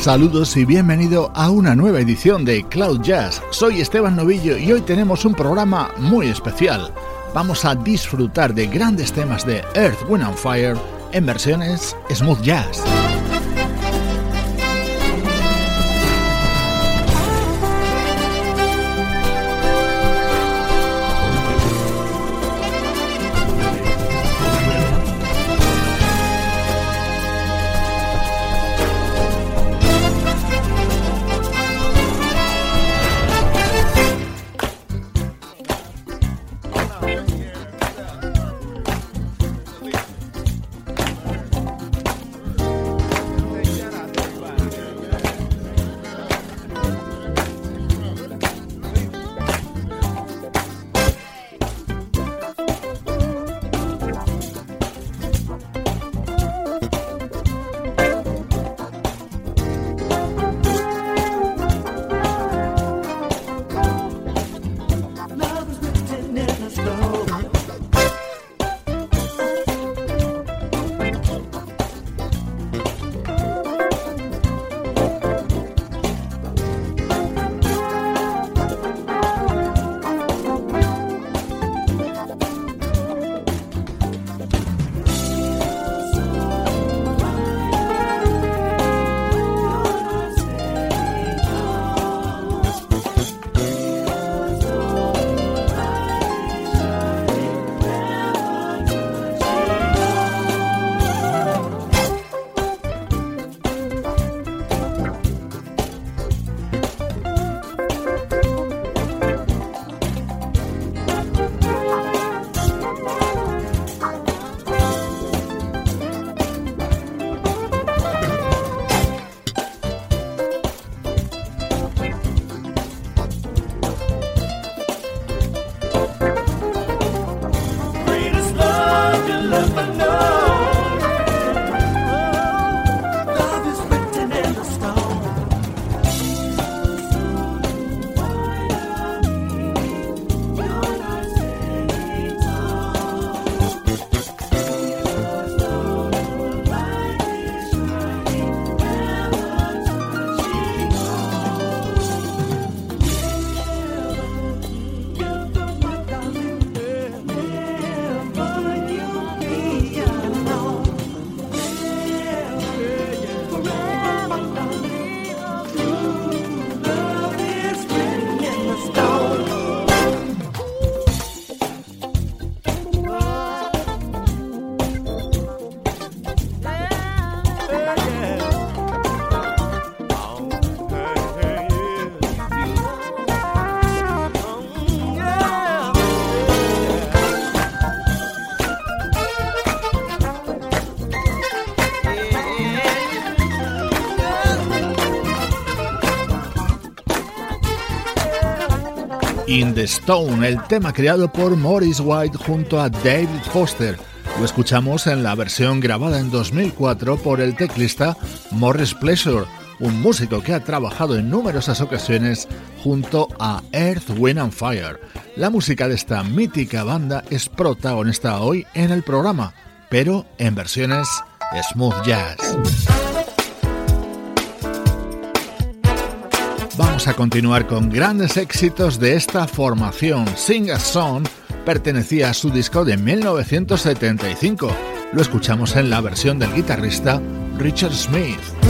Saludos y bienvenido a una nueva edición de Cloud Jazz. Soy Esteban Novillo y hoy tenemos un programa muy especial. Vamos a disfrutar de grandes temas de Earth, Wind and Fire en versiones smooth jazz. love. In the Stone, el tema creado por Morris White junto a David Foster. Lo escuchamos en la versión grabada en 2004 por el teclista Morris Pleasure, un músico que ha trabajado en numerosas ocasiones junto a Earth, Wind and Fire. La música de esta mítica banda es protagonista hoy en el programa, pero en versiones smooth jazz. Vamos a continuar con grandes éxitos de esta formación. Sing a Song pertenecía a su disco de 1975. Lo escuchamos en la versión del guitarrista Richard Smith.